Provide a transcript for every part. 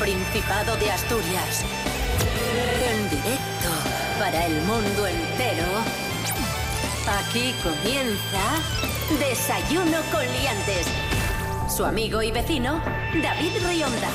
Principado de Asturias. En directo para el mundo entero. Aquí comienza Desayuno con Liantes. Su amigo y vecino, David Rionda.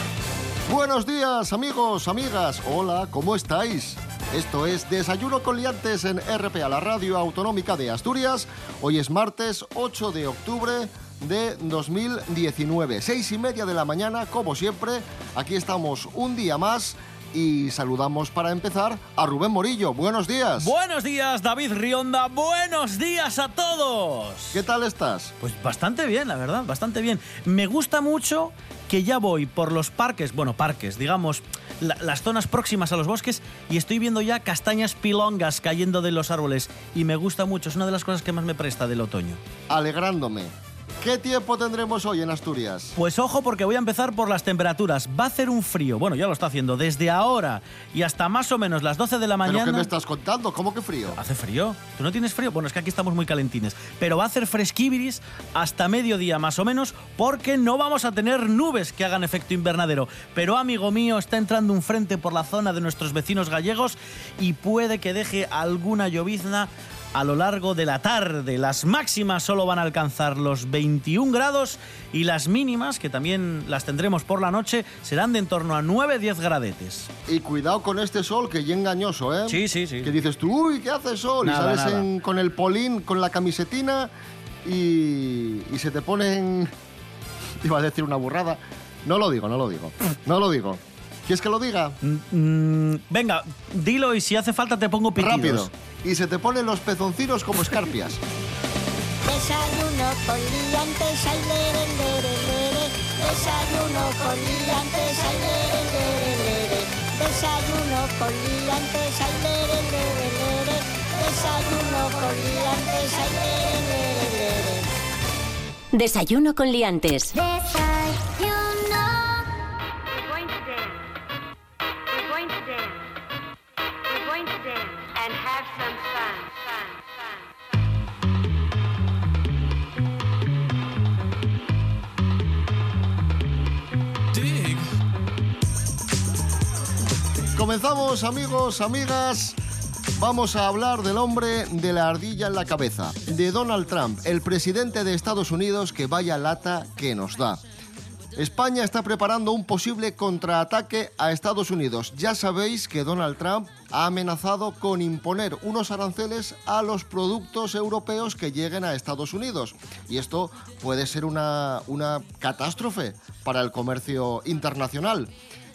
Buenos días amigos, amigas. Hola, ¿cómo estáis? Esto es Desayuno con Liantes en RPA, la radio autonómica de Asturias. Hoy es martes 8 de octubre de 2019. Seis y media de la mañana, como siempre. Aquí estamos un día más y saludamos para empezar a Rubén Morillo. Buenos días. Buenos días, David Rionda. Buenos días a todos. ¿Qué tal estás? Pues bastante bien, la verdad, bastante bien. Me gusta mucho que ya voy por los parques, bueno, parques, digamos, las zonas próximas a los bosques y estoy viendo ya castañas pilongas cayendo de los árboles y me gusta mucho, es una de las cosas que más me presta del otoño. Alegrándome. ¿Qué tiempo tendremos hoy en Asturias? Pues ojo porque voy a empezar por las temperaturas. Va a hacer un frío, bueno, ya lo está haciendo, desde ahora y hasta más o menos las 12 de la mañana. ¿Pero qué me estás contando? ¿Cómo que frío? ¿Hace frío? ¿Tú no tienes frío? Bueno, es que aquí estamos muy calentines. Pero va a hacer fresquibiris hasta mediodía más o menos porque no vamos a tener nubes que hagan efecto invernadero. Pero amigo mío, está entrando un frente por la zona de nuestros vecinos gallegos y puede que deje alguna llovizna a lo largo de la tarde. Las máximas solo van a alcanzar los 21 grados y las mínimas, que también las tendremos por la noche, serán de en torno a 9-10 gradetes. Y cuidado con este sol que ya engañoso, ¿eh? Sí, sí, sí. Que dices tú, uy, ¿qué hace sol? y sales con el polín, con la camisetina y, y se te ponen... Iba a decir una burrada. No lo digo, no lo digo. No lo digo. ¿Quieres que lo diga? Mm, venga, dilo y si hace falta te pongo pitidos. Rápido. Y se te ponen los pezoncinos como escarpias. Desayuno con liantes, ay, lere, lere, lere. Desayuno con liantes, ay, lere, lere, lere. Desayuno con liantes, ay, lere, lere, lere. Desayuno con liantes, ay, lere, lere, lere. Desayuno con liantes. Desayuno. Comenzamos, amigos, amigas. Vamos a hablar del hombre de la ardilla en la cabeza, de Donald Trump, el presidente de Estados Unidos que vaya lata que nos da. España está preparando un posible contraataque a Estados Unidos. Ya sabéis que Donald Trump ha amenazado con imponer unos aranceles a los productos europeos que lleguen a Estados Unidos. Y esto puede ser una, una catástrofe para el comercio internacional.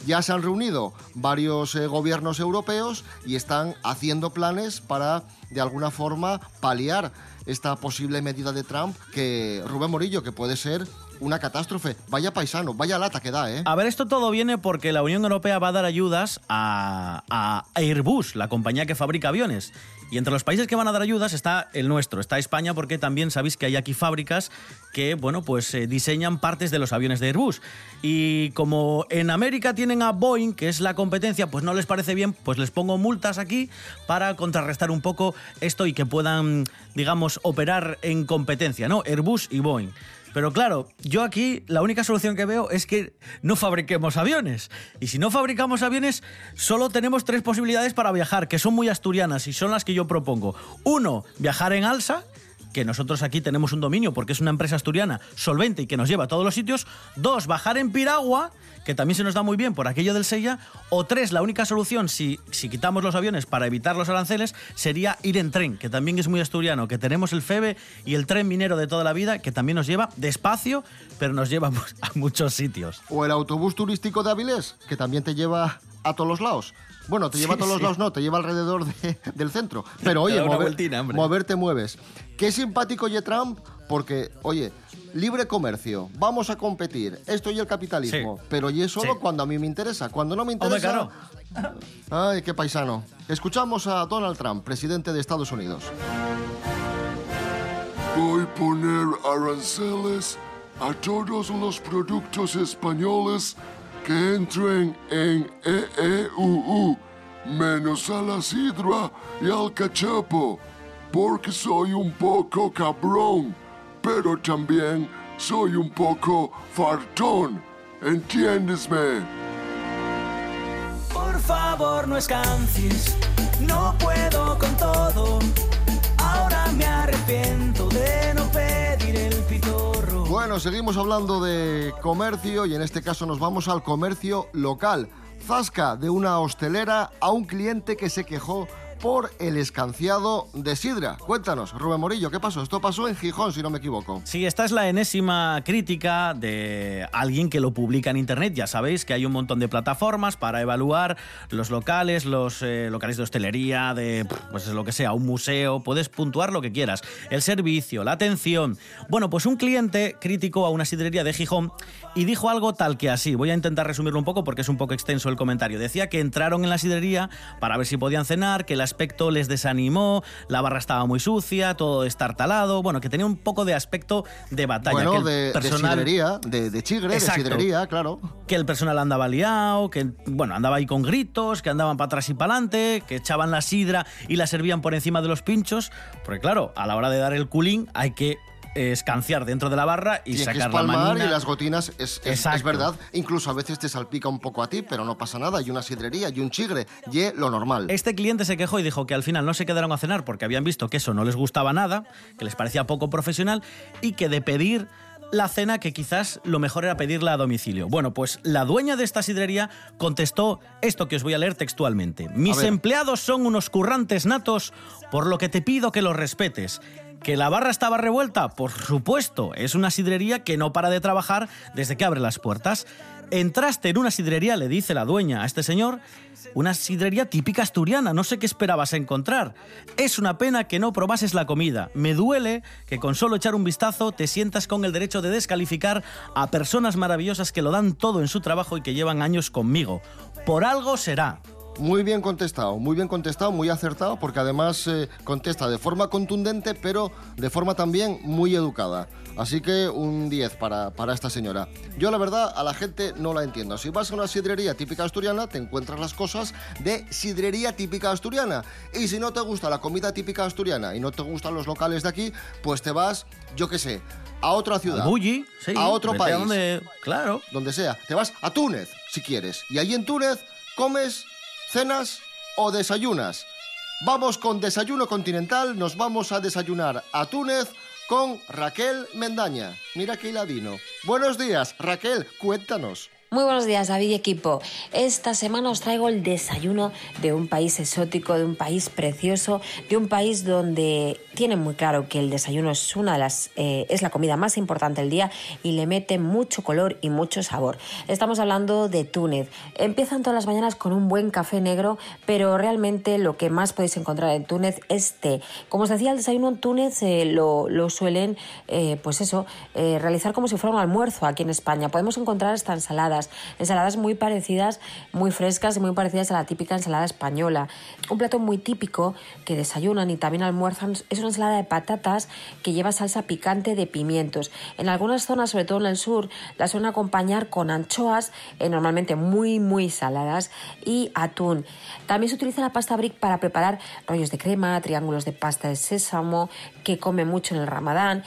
Ya se han reunido varios eh, gobiernos europeos y están haciendo planes para, de alguna forma, paliar esta posible medida de Trump que, Rubén Morillo, que puede ser una catástrofe. Vaya paisano, vaya lata que da, ¿eh? A ver, esto todo viene porque la Unión Europea va a dar ayudas a, a Airbus, la compañía que fabrica aviones. Y entre los países que van a dar ayudas está el nuestro, está España, porque también sabéis que hay aquí fábricas que, bueno, pues eh, diseñan partes de los aviones de Airbus. Y como en América tienen a Boeing, que es la competencia, pues no les parece bien, pues les pongo multas aquí para contrarrestar un poco esto y que puedan, digamos, operar en competencia, ¿no? Airbus y Boeing. Pero claro, yo aquí la única solución que veo es que no fabriquemos aviones. Y si no fabricamos aviones, solo tenemos tres posibilidades para viajar, que son muy asturianas y son las que yo propongo. Uno, viajar en alza, que nosotros aquí tenemos un dominio porque es una empresa asturiana solvente y que nos lleva a todos los sitios. Dos, bajar en piragua, que también se nos da muy bien por aquello del Sella. O tres, la única solución, si, si quitamos los aviones para evitar los aranceles, sería ir en tren, que también es muy asturiano, que tenemos el FEBE y el tren minero de toda la vida, que también nos lleva despacio, pero nos lleva a muchos sitios. O el autobús turístico de Avilés, que también te lleva a todos los lados. Bueno, te lleva a todos los sí. lados, no, te lleva alrededor de- del centro. Pero oye, mover- vueltina, hombre. moverte mueves. Qué simpático ye Trump, porque, oye, libre comercio, vamos a competir, esto y el capitalismo. Sí. Pero ye solo Sí. cuando a mí me interesa. Cuando no me Hombre, interesa. claro. Ay, qué paisano. Escuchamos a Donald Trump, presidente de Estados Unidos. Voy a poner aranceles a todos los productos españoles que entren en EEUU, menos a la sidra y al cachapo, porque soy un poco cabrón, pero también soy un poco fartón. ¿Entiendesme? favor no escancies, no puedo con todo. Ahora me arrepiento de no pedir. Bueno, seguimos hablando de comercio y en este caso nos vamos al comercio local. Zasca de una hostelera a un cliente que se quejó por el escanciado de Sidra. Cuéntanos, Rubén Morillo, ¿qué pasó? Esto pasó en Gijón, si no me equivoco. Sí, esta es la enésima crítica de alguien que lo publica en internet. Ya sabéis que hay un montón de plataformas para evaluar los locales, los eh, locales de hostelería, de pues lo que sea, un museo. Puedes puntuar lo que quieras. El servicio, la atención. Bueno, pues un cliente criticó a una sidrería de Gijón y dijo algo tal que así. Voy a intentar resumirlo un poco porque es un poco extenso el comentario. Decía que entraron en la sidrería para ver si podían cenar, que las aspecto les desanimó, la barra estaba muy sucia, todo estartalado, bueno, que tenía un poco de aspecto de batalla. Bueno, que el de, de personal- sidrería, de, de chigre, Exacto. de sidrería, claro. que el personal andaba liado, que bueno, andaba ahí con gritos, que andaban para atrás y para adelante, que echaban la sidra y la servían por encima de los pinchos, porque claro, a la hora de dar el culín hay que escanciar dentro de la barra y Tienes que sacar la espalmar manina. y las gotinas, es, es- es verdad. Incluso a veces te salpica un poco a ti, pero no pasa nada. Y una sidrería y un chigre, y lo normal. Este cliente se quejó y dijo que al final no se quedaron a cenar porque habían visto que eso no les gustaba nada, que les parecía poco profesional y que de pedir la cena que quizás lo mejor era pedirla a domicilio. Bueno, pues la dueña de esta sidrería contestó esto que os voy a leer textualmente. Mis empleados son unos currantes natos, por lo que te pido que los respetes. ¿Que la barra estaba revuelta? Por supuesto, es una sidrería que no para de trabajar desde que abre las puertas. Entraste en una sidrería, le dice la dueña a este señor, una sidrería típica asturiana, no sé qué esperabas encontrar. Es una pena que no probases la comida. Me duele que con solo echar un vistazo te sientas con el derecho de descalificar a personas maravillosas que lo dan todo en su trabajo y que llevan años conmigo. Por algo será. Muy bien contestado, muy bien contestado, muy acertado, porque además eh, contesta de forma contundente, pero de forma también muy educada. Así que un 10 para, para esta señora. Yo la verdad a la gente no la entiendo. Si vas a una sidrería típica asturiana, te encuentras las cosas de sidrería típica asturiana. Y si no te gusta la comida típica asturiana y no te gustan los locales de aquí, pues te vas, yo qué sé, a otra ciudad. Al Bulli, sí, a otro país. donde- claro. donde sea. Te vas a Túnez, si quieres. Y allí en Túnez comes, cenas o desayunas. Vamos con desayuno continental, nos vamos a desayunar a Túnez con Raquel Mendaña. Mira qué hiladino. Buenos días, Raquel, cuéntanos. Muy buenos días, David y equipo. Esta semana os traigo el desayuno de un país exótico, de un país precioso, de un país donde tienen muy claro que el desayuno es una de las eh, es la comida más importante del día y le mete mucho color y mucho sabor. Estamos hablando de Túnez. Empiezan todas las mañanas con un buen café negro, pero realmente lo que más podéis encontrar en Túnez es té. Como os decía, el desayuno en Túnez eh, lo, lo suelen, eh, pues eso, realizar como si fuera un almuerzo aquí en España. Podemos encontrar hasta ensaladas, muy parecidas, muy frescas y muy parecidas a la típica ensalada española. Un plato muy típico que desayunan y también almuerzan es una ensalada de patatas que lleva salsa picante de pimientos. En algunas zonas, sobre todo en el sur, la suelen acompañar con anchoas, eh, normalmente muy, muy saladas, y atún. También se utiliza la pasta brick para preparar rollos de crema, triángulos de pasta de sésamo, que come mucho en el ramadán.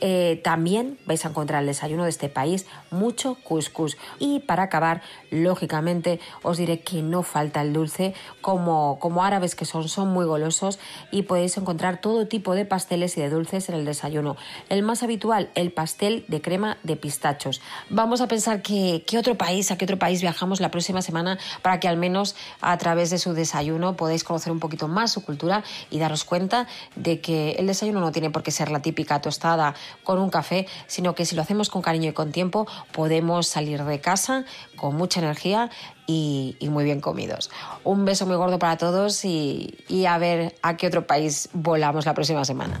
Eh, también vais a encontrar el desayuno de este país, mucho couscous. Y para acabar, lógicamente, os diré que no falta el dulce, como, como árabes que son, son muy golosos y podéis encontrar todo tipo de pasteles y de dulces en el desayuno. El más habitual, el pastel de crema de pistachos. Vamos a pensar que, que otro país, a qué otro país viajamos la próxima semana para que al menos a través de su desayuno podáis conocer un poquito más su cultura y daros cuenta de que el desayuno no tiene por qué ser la típica tostada con un café, sino que si lo hacemos con cariño y con tiempo podemos salir de casa con mucha energía y, muy bien comidos. Un beso muy gordo para todos y a ver a qué otro país volamos la próxima semana.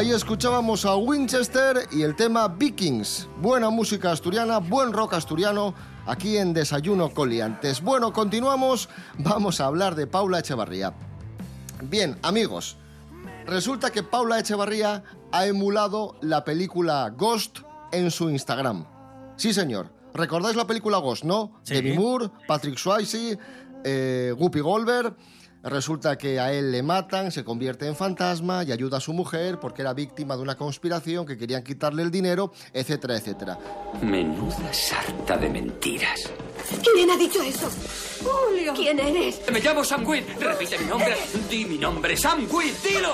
Ahí escuchábamos a Winchester y el tema Vikings. Buena música asturiana, buen rock asturiano, aquí en Desayuno Coliantes. Bueno, continuamos, vamos a hablar de Paula Echevarría. Bien, amigos, resulta que Paula Echevarría ha emulado la película Ghost en su Instagram. Sí, señor. ¿Recordáis la película Ghost, no? Sí. Demi Moore, Patrick Swayze, eh, Guppy Goldberg. Resulta que a él le matan, se convierte en fantasma y ayuda a su mujer porque era víctima de una conspiración que querían quitarle el dinero, etcétera, etcétera. Menuda sarta de mentiras. ¿Quién ha dicho eso? Julio. ¿Quién eres? Me llamo Sam Quinn. Repite mi nombre. Di mi nombre, Sam Quinn. Dilo.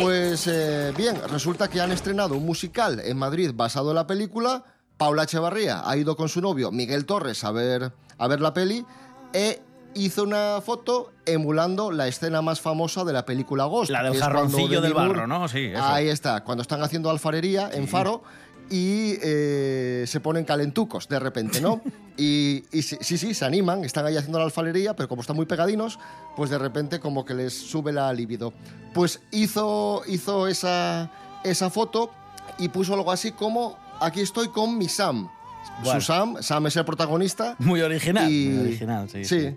Pues eh, bien, resulta que han estrenado un musical en Madrid basado en la película. Paula Echevarría ha ido con su novio Miguel Torres a ver, a ver la peli e hizo una foto emulando la escena más famosa de la película Ghost. La del jarroncillo del Moore- barro, ¿no? Sí, eso. Ahí está, cuando están haciendo alfarería en Faro y eh, se ponen calentucos de repente, ¿no? Y, y sí, sí, sí, se animan, están ahí haciendo la alfarería, pero como están muy pegadinos, pues de repente como que les sube la libido. Pues hizo, hizo esa, esa foto y puso algo así como, aquí estoy con mi Sam. Bueno. Su Sam, Sam es el protagonista. Muy original. Y- Muy original, sí. sí.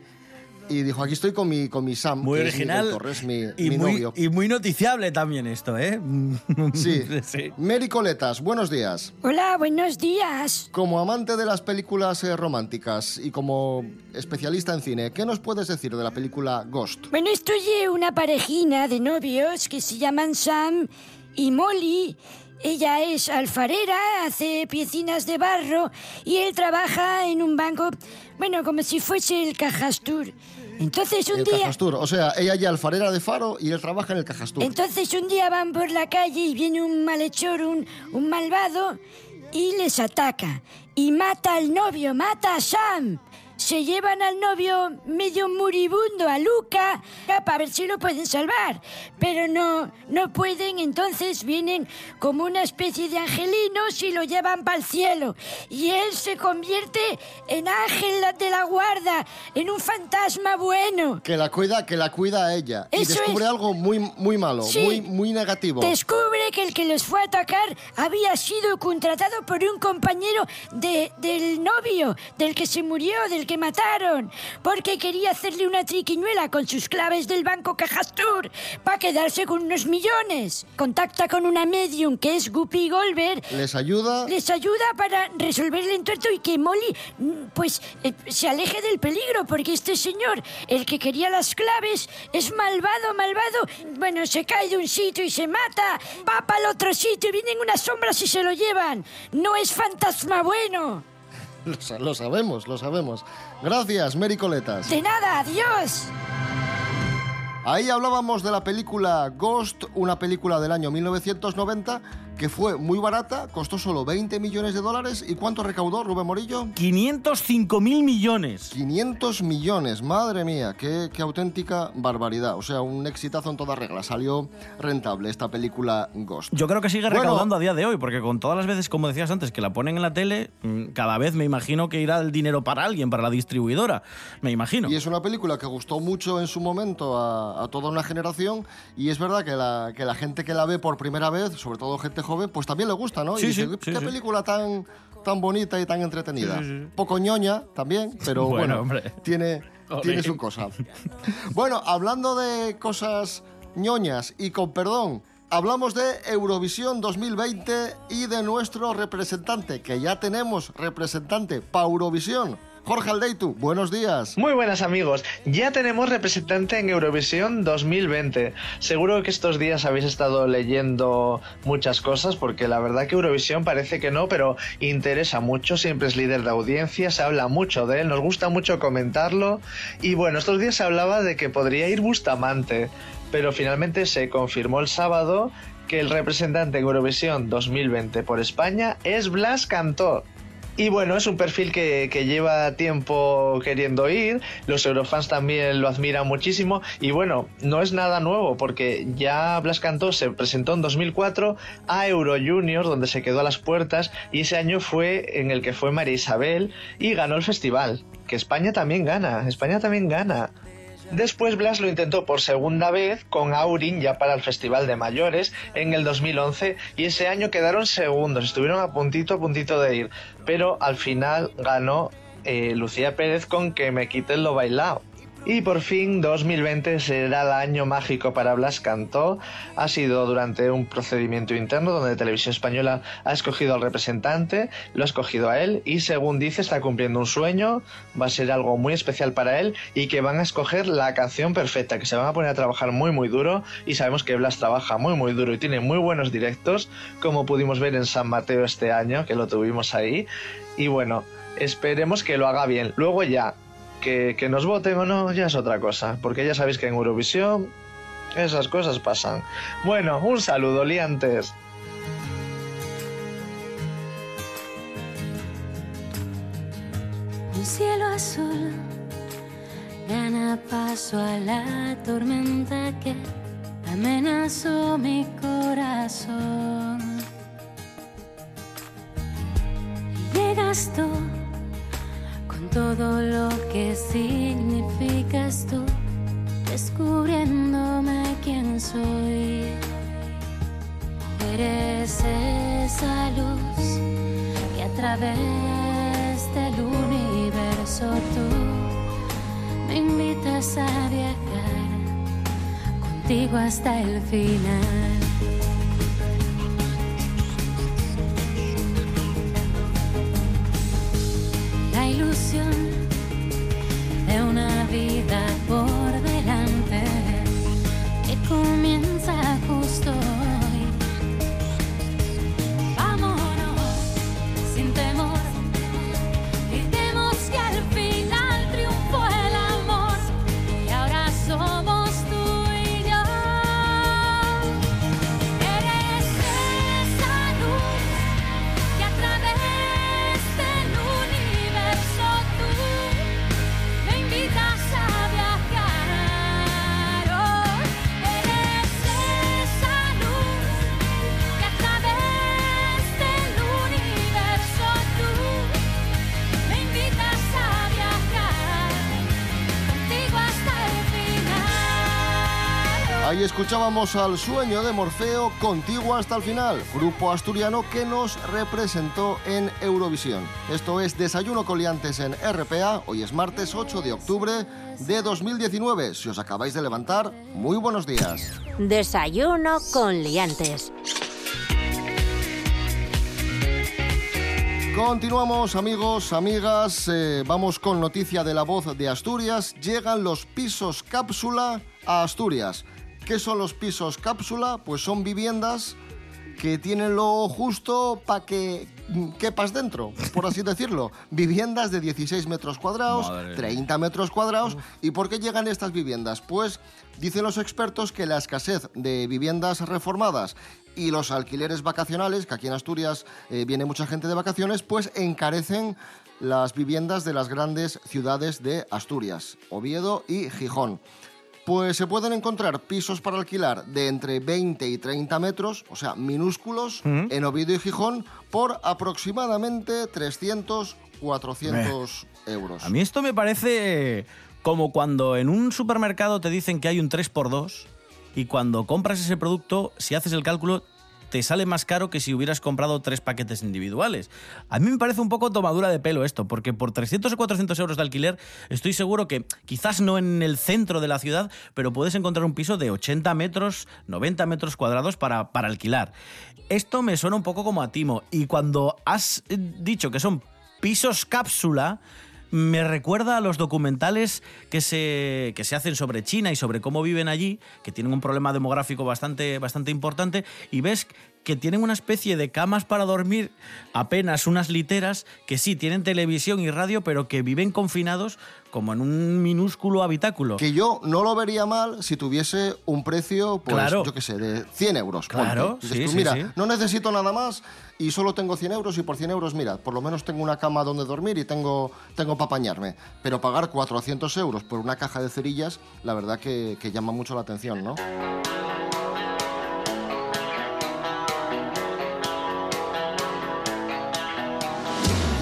Y dijo, aquí estoy con mi, con mi Sam, Muy que es original Torres, mi, y, mi muy, novio. y muy noticiable también esto, ¿eh? Sí. sí. Mary Coletas, buenos días. Hola, buenos días. Como amante de las películas eh, románticas y como especialista en cine, ¿qué nos puedes decir de la película Ghost? Bueno, estoy una parejina de novios que se llaman Sam y Molly. Ella es alfarera, hace piecinas de barro y él trabaja en un banco, bueno, como si fuese el Cajastur. Entonces un El día... Cajastur. O sea, ella ya alfarera de Faro y él trabaja en el Cajastur. Entonces un día van por la calle y viene un malhechor, un, un malvado, y les ataca. Y mata al novio, mata a Sam. Se llevan al novio medio moribundo, a Luca, para ver si lo pueden salvar. Pero no, no pueden, entonces vienen como una especie de angelinos y lo llevan para el cielo. Y él se convierte en ángel de la guarda, en un fantasma bueno. Que la cuida, que la cuida a ella. y descubre es. algo muy, muy malo, Sí. muy, muy negativo. Descubre que el que los fue a atacar había sido contratado por un compañero de, del novio, del que se murió, del que mataron, porque quería hacerle una triquiñuela con sus claves del banco Cajastur para quedarse con unos millones. Contacta con una medium que es Guppy Goldberg. Les ayuda. Les ayuda para resolver el entuerto y que Molly, mm, pues, eh, se aleje del peligro, porque este señor, el que quería las claves, es malvado, malvado. Bueno, se cae de un sitio y se mata, va para el otro sitio y vienen unas sombras y se lo llevan. No es fantasma bueno. Lo, sa- lo sabemos, lo sabemos. Gracias, Mary Coletas. De nada, adiós. Ahí hablábamos de la película Ghost, una película del año 1990 que fue muy barata, costó solo 20 millones de dólares. ¿Y cuánto recaudó Rubén Morillo? 505 mil millones. 500 millones, madre mía, qué, qué auténtica barbaridad. O sea, un exitazo en toda regla. Salió rentable esta película Ghost. Yo creo que sigue Bueno. recaudando a día de hoy, porque con todas las veces, como decías antes, que la ponen en la tele, mm, cada vez me imagino que irá el dinero para alguien, para la distribuidora. Me imagino. Y es una película que gustó mucho en su momento a, a toda una generación y es verdad que la, que la gente que la ve por primera vez, sobre todo gente joven, pues también le gusta, ¿no? Sí, y dice, sí, qué sí, película tan, tan bonita y tan entretenida. Poco ñoña también, pero Bueno, tiene, tiene su cosa. bueno, hablando de cosas ñoñas y con perdón, hablamos de Eurovisión 2020 y de nuestro representante, que ya tenemos representante para Eurovisión. Jorge Aldeitu, buenos días. Muy buenas amigos, ya tenemos representante en Eurovisión 2020. Seguro que estos días habéis estado leyendo muchas cosas porque la verdad que Eurovisión parece que no, pero interesa mucho, siempre es líder de audiencia, se habla mucho de él, nos gusta mucho comentarlo y bueno, estos días se hablaba de que podría ir Bustamante, pero finalmente se confirmó el sábado que el representante en Eurovisión 2020 por España es Blas Cantó. Y bueno, es un perfil que, que, lleva tiempo queriendo ir, los eurofans también lo admiran muchísimo y bueno, no es nada nuevo porque ya Blas Cantó se presentó en 2004 a Euro Juniors donde se quedó a las puertas y ese año fue en el que fue María Isabel y ganó el festival, que España también gana, España también gana. Después Blas lo intentó por segunda vez con Aurin ya para el Festival de Mayores en el 2011 y ese año quedaron segundos, estuvieron a puntito a puntito de ir, pero al final ganó eh, Lucía Pérez con que me quiten lo bailado. Y por fin 2020 será el año mágico para Blas Cantó. Ha sido durante un procedimiento interno donde Televisión Española ha escogido al representante, lo ha escogido a él y según dice está cumpliendo un sueño, va a ser algo muy especial para él y que van a escoger la canción perfecta, que se van a poner a trabajar muy muy duro y sabemos que Blas trabaja muy muy duro y tiene muy buenos directos, como pudimos ver en San Mateo este año, que lo tuvimos ahí. Y bueno, esperemos que lo haga bien. Luego ya, que, que, nos voten o no ya es otra cosa, porque ya sabéis que en Eurovisión esas cosas pasan. Bueno, un saludo, liantes. Un cielo azul gana paso a la tormenta que amenazó mi corazón. Llegas tú todo lo que significas tú, descubriéndome quién soy. Eres esa luz que a través del universo tú me invitas a viajar contigo hasta el final. Ilusión de una vida por delante que comienza justo escuchábamos al sueño de Morfeo contigo hasta el final, grupo asturiano que nos representó en Eurovisión. Esto es Desayuno con Liantes en RPA, hoy es martes 8 de octubre de 2019. Si os acabáis de levantar, muy buenos días. Desayuno con liantes. Continuamos amigos, amigas, eh, vamos con noticia de la voz de Asturias. Llegan los pisos cápsula a Asturias. ¿Qué son los pisos cápsula? Pues son viviendas que tienen lo justo para que quepas dentro, por así decirlo. Viviendas de 16 metros cuadrados, Madre. 30 metros cuadrados. ¿Y por qué llegan estas viviendas? Pues dicen los expertos que la escasez de viviendas reformadas y los alquileres vacacionales, que aquí en Asturias eh, viene mucha gente de vacaciones, pues encarecen las viviendas de las grandes ciudades de Asturias, Oviedo y Gijón. Pues se pueden encontrar pisos para alquilar de entre 20 y 30 metros, o sea, minúsculos, en Oviedo y Gijón, por aproximadamente 300, 400 euros. A mí esto me parece como cuando en un supermercado te dicen que hay un 3x2 y cuando compras ese producto, si haces el cálculo, te sale más caro que si hubieras comprado tres paquetes individuales. A mí me parece un poco tomadura de pelo esto, porque por 300 o 400 euros de alquiler estoy seguro que quizás no en el centro de la ciudad, pero puedes encontrar un piso de 80 metros, 90 metros cuadrados para, para alquilar. Esto me suena un poco como a Timo, y cuando has eh, dicho que son pisos cápsula, me recuerda a los documentales que se, que se hacen sobre China y sobre cómo viven allí, que tienen un problema demográfico bastante, bastante importante, y ves que tienen una especie de camas para dormir, apenas unas literas, que sí, tienen televisión y radio, pero que viven confinados como en un minúsculo habitáculo. Que yo no lo vería mal si tuviese un precio, pues, Claro. yo qué sé, de 100 euros. Claro, sí, tú, sí, mira, sí. no necesito nada más y solo tengo 100 euros y por 100 euros, mira, por lo menos tengo una cama donde dormir y tengo, tengo para apañarme. Pero pagar 400 euros por una caja de cerillas, la verdad que, que llama mucho la atención, ¿no?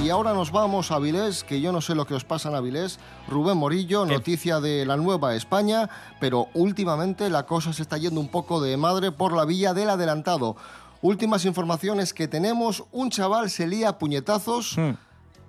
Y ahora nos vamos a Avilés, que yo no sé lo que os pasa en Avilés. Rubén Morillo, noticia de la Nueva España, pero últimamente la cosa se está yendo un poco de madre por la vía del adelantado. Últimas informaciones que tenemos, un chaval se lía a puñetazos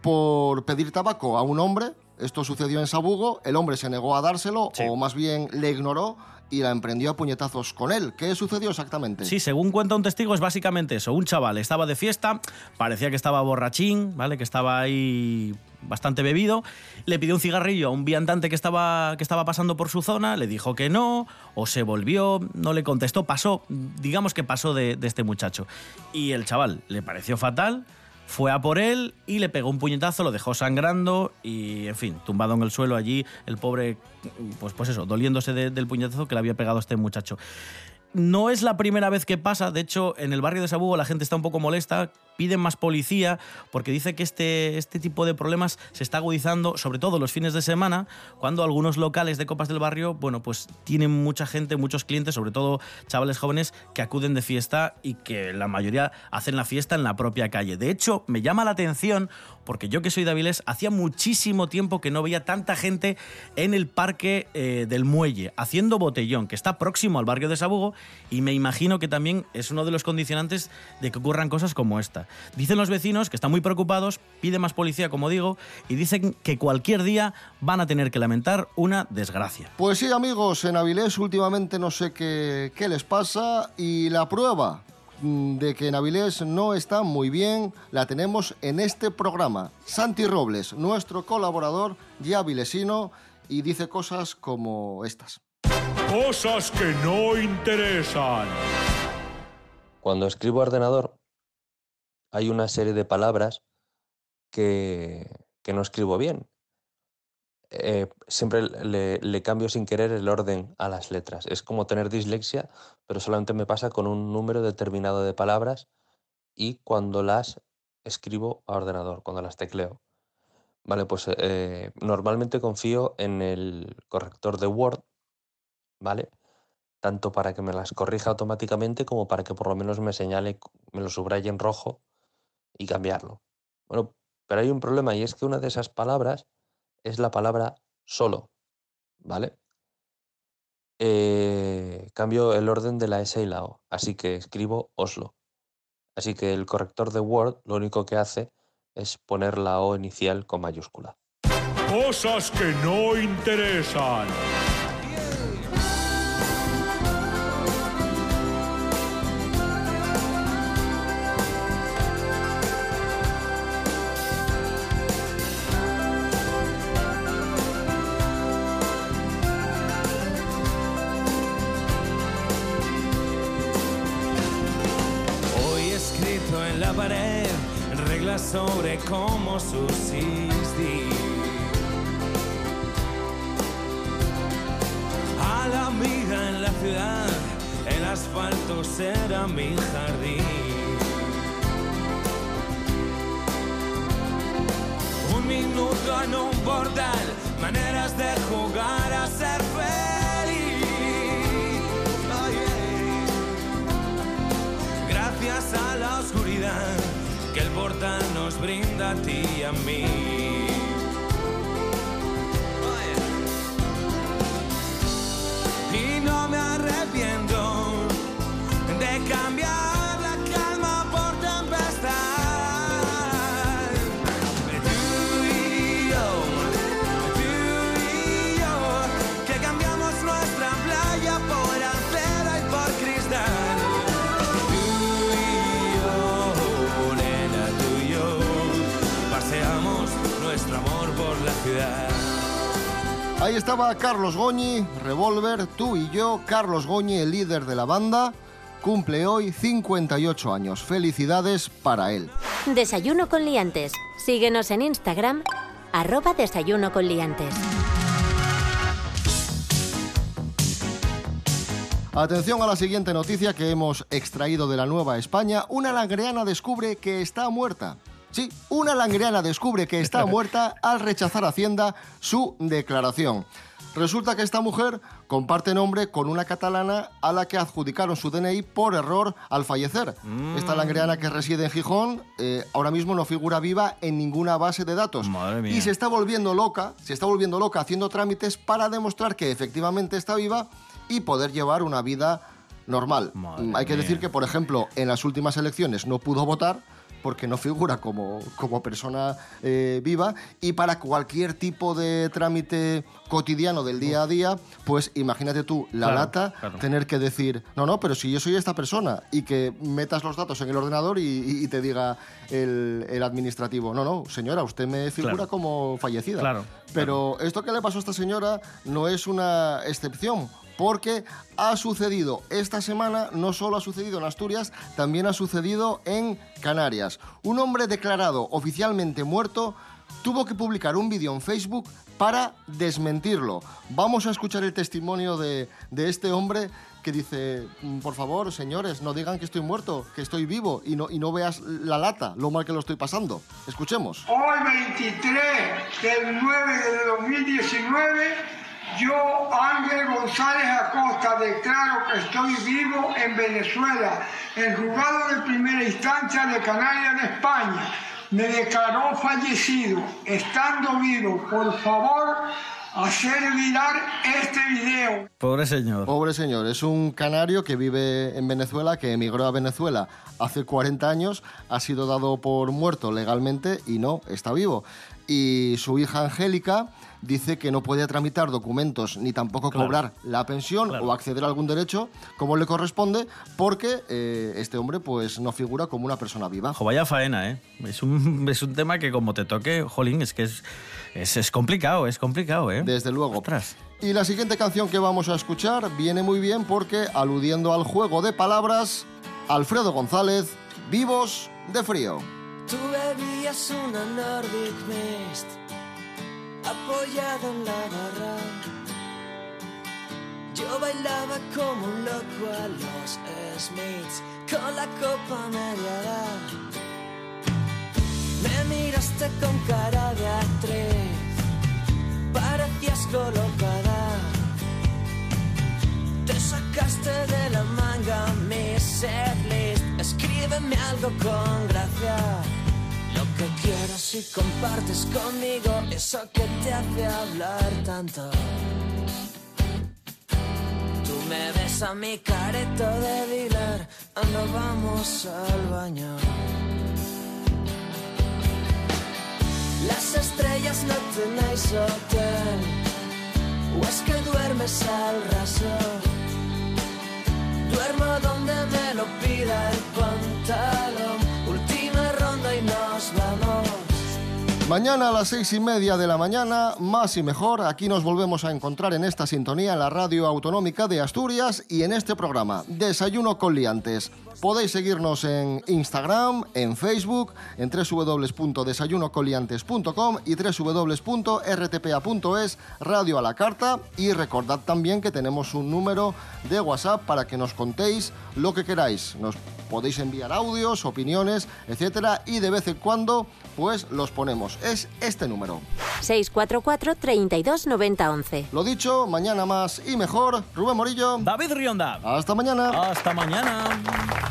por pedir tabaco a un hombre. Esto sucedió en Sabugo, el hombre se negó a dárselo, o más bien le ignoró y la emprendió a puñetazos con él. ¿Qué sucedió exactamente? Sí, según cuenta un testigo es básicamente eso. Un chaval estaba de fiesta, parecía que estaba borrachín, ¿vale? Que estaba ahí bastante bebido. Le pidió un cigarrillo a un viandante que estaba, que estaba pasando por su zona, le dijo que no, o se volvió, no le contestó, pasó, digamos que pasó de, de este muchacho. Y el chaval le pareció fatal, fue a por él y le pegó un puñetazo, lo dejó sangrando y, en fin, tumbado en el suelo allí, el pobre, pues, pues eso, doliéndose de- del puñetazo que le había pegado este muchacho. No es la primera vez que pasa, de hecho, en el barrio de Sabugo la gente está un poco molesta, piden más policía, porque dice que este, este tipo de problemas se está agudizando, sobre todo los fines de semana, cuando algunos locales de copas del barrio, bueno, pues tienen mucha gente, muchos clientes, sobre todo chavales jóvenes, que acuden de fiesta y que la mayoría hacen la fiesta en la propia calle. De hecho, me llama la atención, porque yo que soy de hacía muchísimo tiempo que no veía tanta gente en el parque eh, del muelle, haciendo botellón, que está próximo al barrio de Sabugo, y me imagino que también es uno de los condicionantes de que ocurran cosas como esta. Dicen los vecinos que están muy preocupados, piden más policía, como digo, y dicen que cualquier día van a tener que lamentar una desgracia. Pues sí, amigos, en Avilés últimamente no sé qué, qué les pasa y la prueba mm, de que en Avilés no está muy bien la tenemos en este programa. Santi Robles, nuestro colaborador ya avilesino, y dice cosas como estas. Cosas que no interesan. Cuando escribo a ordenador, hay una serie de palabras que, no escribo bien. Eh, siempre le, le cambio sin querer el orden a las letras. Es como tener dislexia, pero solamente me pasa con un número determinado de palabras y cuando las escribo a ordenador, cuando las tecleo. Vale, pues eh, normalmente confío en el corrector de Word, ¿vale? Tanto para que me las corrija automáticamente como para que por lo menos me señale, me lo subraye en rojo y cambiarlo. Bueno, pero hay un problema y es que una de esas palabras es la palabra solo, ¿vale? Eh, cambio el orden de la S y la O, así que escribo Oslo. Así que el corrector de Word lo único que hace es poner la O inicial con mayúscula. Cosas que no interesan. Sobre cómo subsistir. A la vida en la ciudad, el asfalto será mi jardín. Un minuto en un portal, maneras de jugar a ser feliz. Portal nos brinda a ti y a mí. Ahí estaba Carlos Goñi, Revolver, tú y yo, Carlos Goñi, el líder de la banda, cumple hoy 58 años. Felicidades para él. Desayuno con liantes. Síguenos en Instagram, arroba desayuno con liantes. Atención a la siguiente noticia que hemos extraído de la Nueva España. Una langreana descubre que está muerta. Sí, una langreana descubre que está muerta al rechazar Hacienda su declaración. Resulta que esta mujer comparte nombre con una catalana a la que adjudicaron su DNI por error al fallecer. Esta langreana que reside en Gijón eh, ahora mismo no figura viva en ninguna base de datos. Madre mía. Y se está volviendo loca, se está volviendo loca haciendo trámites para demostrar que efectivamente está viva y poder llevar una vida normal. Mm, Hay que decir que, por ejemplo, en las últimas elecciones no pudo votar porque no figura como, como persona eh, viva. Y para cualquier tipo de trámite cotidiano del día a día, pues imagínate tú la Claro, lata claro. tener que decir, no, no, pero si yo soy esta persona y que metas los datos en el ordenador y, te diga el, el administrativo, no, no, señora, usted me figura Claro. como fallecida. Claro, Pero esto que le pasó a esta señora no es una excepción, porque ha sucedido esta semana, no solo ha sucedido en Asturias, también ha sucedido en Canarias. Un hombre declarado oficialmente muerto tuvo que publicar un vídeo en Facebook para desmentirlo. Vamos a escuchar el testimonio de, de este hombre que dice, "Mm, por favor, señores, no digan que estoy muerto, que estoy vivo y no, y no veas la lata, lo mal que lo estoy pasando. Escuchemos. Hoy 23 del 9 de 2019, yo, Ángel González Acosta, declaro que estoy vivo en Venezuela, el juzgado de primera instancia de Canarias de España. Me declaró fallecido, estando vivo. Por favor, hacer viral este video. Pobre señor. Pobre señor, es un canario que vive en Venezuela, que emigró a Venezuela hace 40 años, ha sido dado por muerto legalmente y no, está vivo. Y su hija Angélica dice que no puede tramitar documentos ni tampoco Claro. cobrar la pensión Claro. o acceder a algún derecho como le corresponde porque eh, este hombre pues no figura como una persona viva. Ojo, vaya faena, ¿eh? Es un, es un tema que como te toque, jolín, es que es, es, es complicado, es complicado, ¿eh? Desde luego. Y la siguiente canción que vamos a escuchar viene muy bien porque, aludiendo al juego de palabras, Alfredo González, Vivos de Frío. Tú bebías una Nordic Mist apoyado en la barra. Yo bailaba como un loco a los Smiths con la copa media edad. Me miraste con cara de actriz, parecías colocada. Te sacaste de la manga mi setlist. Escríbeme algo con gracia. Lo que quieras si compartes conmigo eso que te hace hablar tanto. Tú me ves a mi careto de dealer, ando vamos al baño. Las estrellas no tenéis hotel, o es que duermes al raso. Duermo donde me lo pida el pantalón. Última ronda y nos vamos. Mañana a las seis y media de la mañana, más y mejor, aquí nos volvemos a encontrar en esta sintonía en la radio autonómica de Asturias y en este programa, Desayuno con Liantes. Podéis seguirnos en Instagram, en Facebook, en www.desayunocoliantes.com y www.rtpa.es, radio a la carta. Y recordad también que tenemos un número de WhatsApp para que nos contéis lo que queráis. Nos podéis enviar audios, opiniones, etcétera, y de vez en cuando, pues los ponemos. Es este número. 644 32 90 11. Lo dicho, mañana más y mejor. Rubén Morillo. David Rionda. Hasta mañana. Hasta mañana.